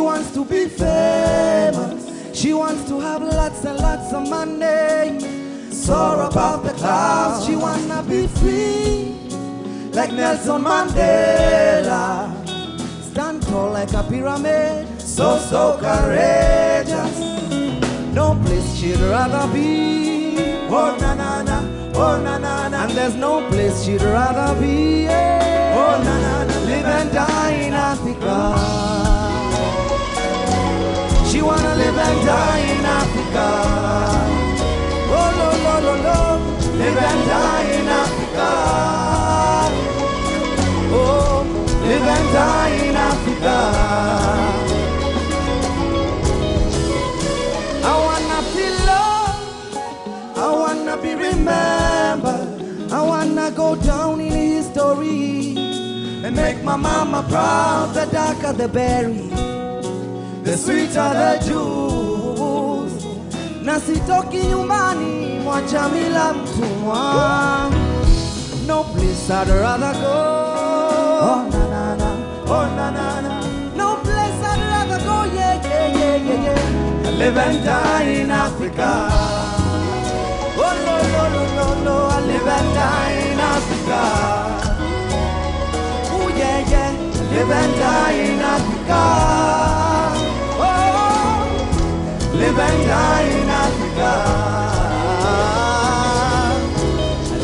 She wants to be famous. She wants to have lots and lots of money. Soar above the clouds. She wanna be free, like Nelson Mandela. Stand tall like a pyramid. So so courageous. No place she'd rather be. Oh na na na. Oh na na na. And there's no place she'd rather be. yeah. Oh na na na. Live and die in Africa. And die in Africa. Oh. Live and die in Africa. Oh, live and die in Africa. I wanna feel love. I wanna be remembered. I wanna go down in history and make my mama proud. The darker the berry, the sweet sweeter the juice. Na sitoki nyumbani mwacha mila mtumwa. No place I'd rather go. Oh na na na, oh na na na. No place I'd rather go. Yeah yeah yeah yeah yeah. I live and die in Africa. Oh no no no no no. I live and die in Africa. Oh yeah yeah. I live and die in Africa. And die in Africa.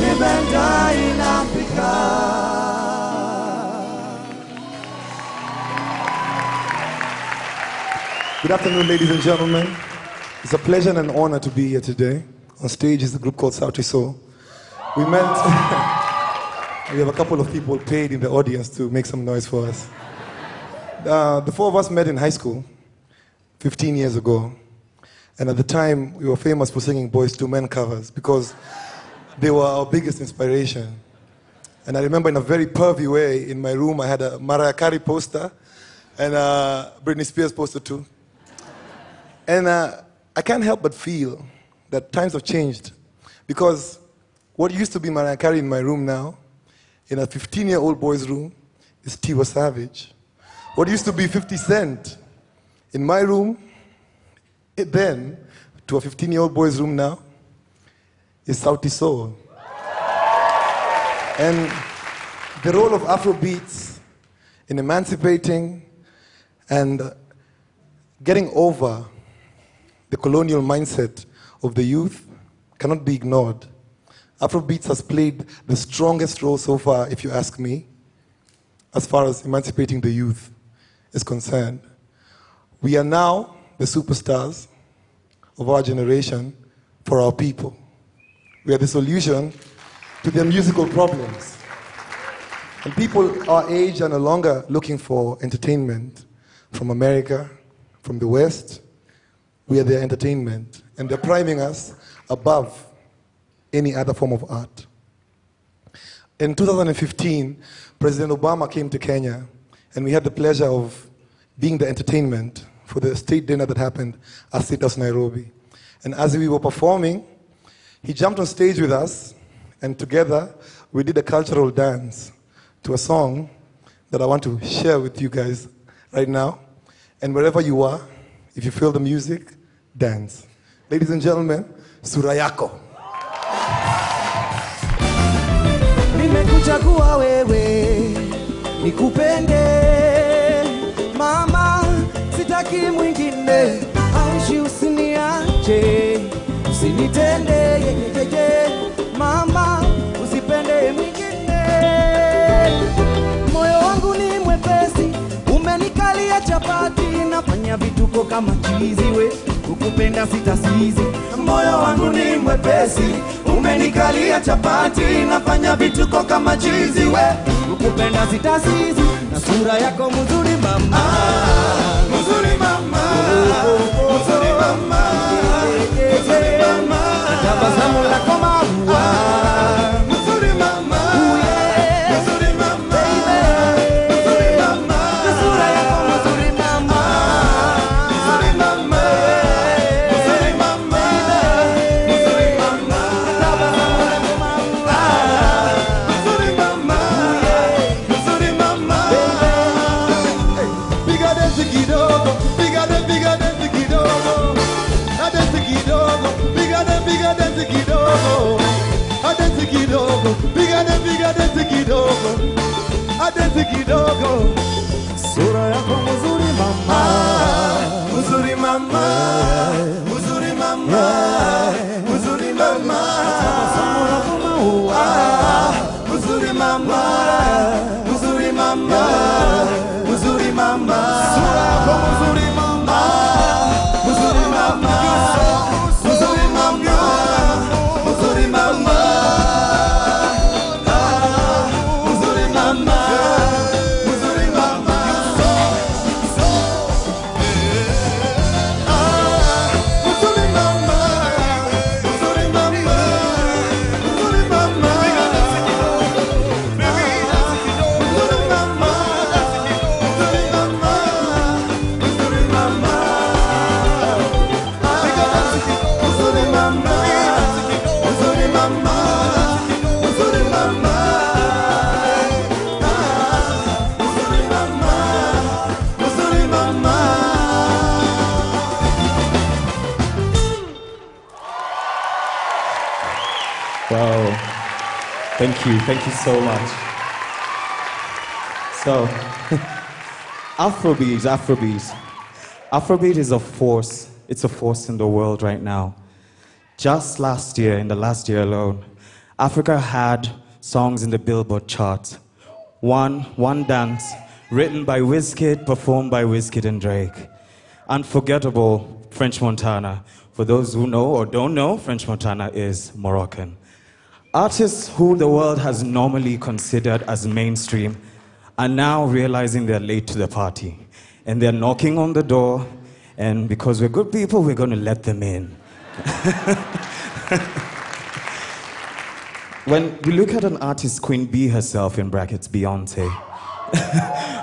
Live and die in Africa. Good afternoon, ladies and gentlemen. It's a pleasure and an honor to be here today. On stage is a group called Sauti Sol. We met, we have a couple of people paid in the audience to make some noise for us. Uh, the four of us met in high school 15 years ago. And at the time, we were famous for singing Boyz II Men covers because they were our biggest inspiration. And I remember in a very pervy way, in my room, I had a Mariah Carey poster and a Britney Spears poster too. And uh, I can't help but feel that times have changed because what used to be Mariah Carey in my room now, in a 15 year old boy's room, is Tiwa Savage. What used to be 50 Cent in my room, it then, to a 15 year old boy's room now, is Sauti Sol. And the role of Afrobeats in emancipating and getting over the colonial mindset of the youth cannot be ignored. Afrobeats has played the strongest role so far, if you ask me, as far as emancipating the youth is concerned. We are now the superstars of our generation for our people. We are the solution to their musical problems. And people our age are no longer looking for entertainment from America, from the West. We are their entertainment. And they're priming us above any other form of art. In 2015, President Obama came to Kenya, and we had the pleasure of being the entertainment for the state dinner that happened at House Nairobi. And as we were performing, he jumped on stage with us, and together we did a cultural dance to a song that I want to share with you guys right now. And wherever you are, if you feel the music, dance. Ladies and gentlemen, Sura Yako. nimekuchagua wewe nikupende usinitende yeyeyeye mama usipende mwingine. Moyo wangu ni mwepesi umenikalia chapati. Nafanya vituko kama chizi we ukupenda sitasizi. Moyo wangu ni mwepesi umenikalia chapati. Nafanya vituko kama chizi we ukupenda sitasizi. Na sura yako mzuri mama. mzuri la pasamos la coma. bigger than the kidogo adensi kidogo bigger than bigger adensi kidogo adensi kidogo sura yako mzuri mama. Ah, mzuri mama. Mzuri mama. Mzuri mama. Ah, mzuri mama. Mzuri mama. Mzuri mama. Wow. Thank you. Thank you so much. So, Afrobeat, Afrobeat. Afrobeat is a force. It's a force in the world right now. Just last year, in the last year alone, Africa had songs in the Billboard chart. One, One Dance, written by Wizkid, performed by Wizkid and Drake. Unforgettable, French Montana. For those who know or don't know, French Montana is Moroccan. Artists who the world has normally considered as mainstream are now realizing they're late to the party. And they're knocking on the door, and because we're good people, we're going to let them in. when we look at an artist, Queen Bee herself, in brackets, Beyonce,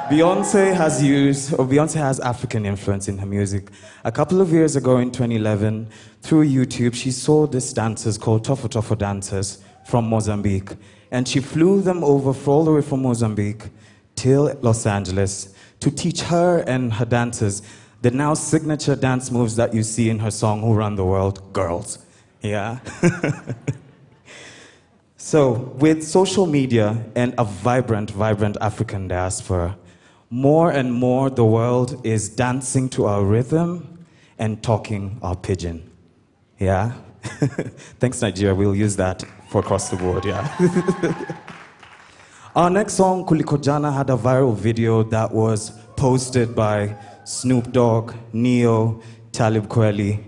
Beyonce has used, or Beyonce has African influence in her music. A couple of years ago in 2011, through YouTube, she saw these dancers called Tofo Tofo dancers from Mozambique. And she flew them over all the way from Mozambique till Los Angeles to teach her and her dancers the now signature dance moves that you see in her song, Who Run the World, Girls. Yeah? So, with social media and a vibrant, vibrant African diaspora, more and more the world is dancing to our rhythm and talking our pidgin. Yeah? Thanks, Nigeria. We'll use that for across the board, yeah. Our next song, Kuliko Jana, had a viral video that was posted by Snoop Dogg, Ne-Yo, Talib Kweli.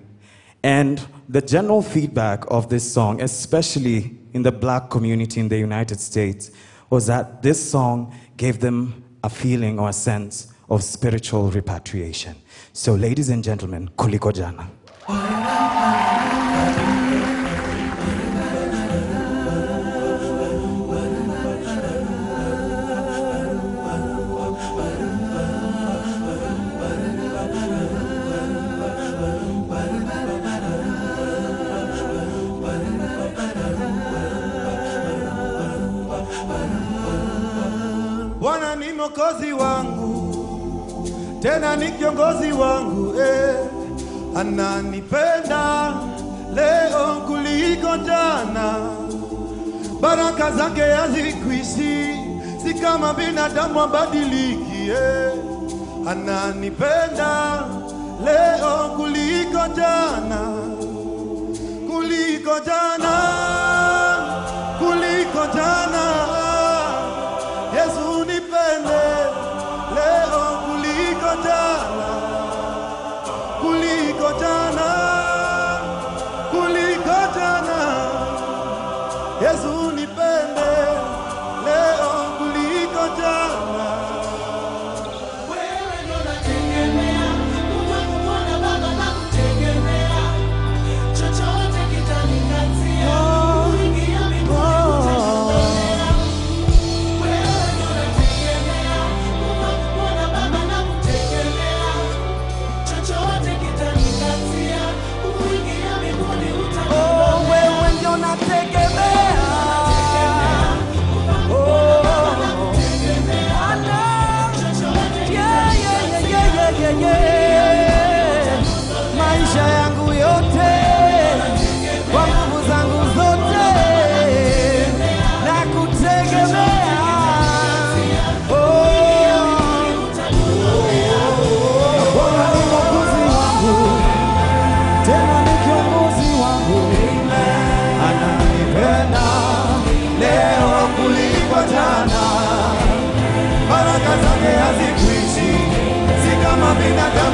And the general feedback of this song, especially in the black community in the United States, was that this song gave them a feeling or a sense of spiritual repatriation. So, ladies and gentlemen, Kuliko mwokozi wangu, tena ni kiongozi wangu eh. Ananipenda leo kuliko jana, baraka zake hazikwishi, si kama binadamu abadiliki eh. Ananipenda leo kuliko jana, kuliko jana,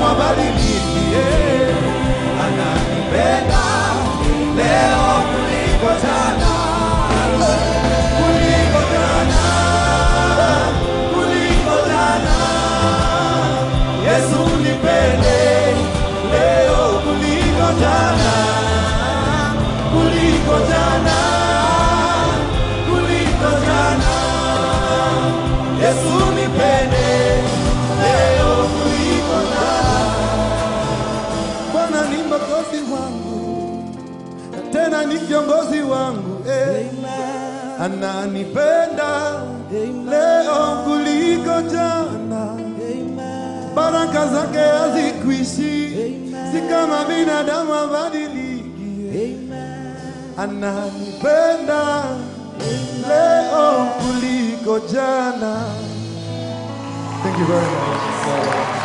binadamu abadiliki. eh. Ananipenda leo kuliko jana, baraka zake hazikwishi, si kama binadamu abadiliki. Ananipenda leo kuliko jana. Thank you very much.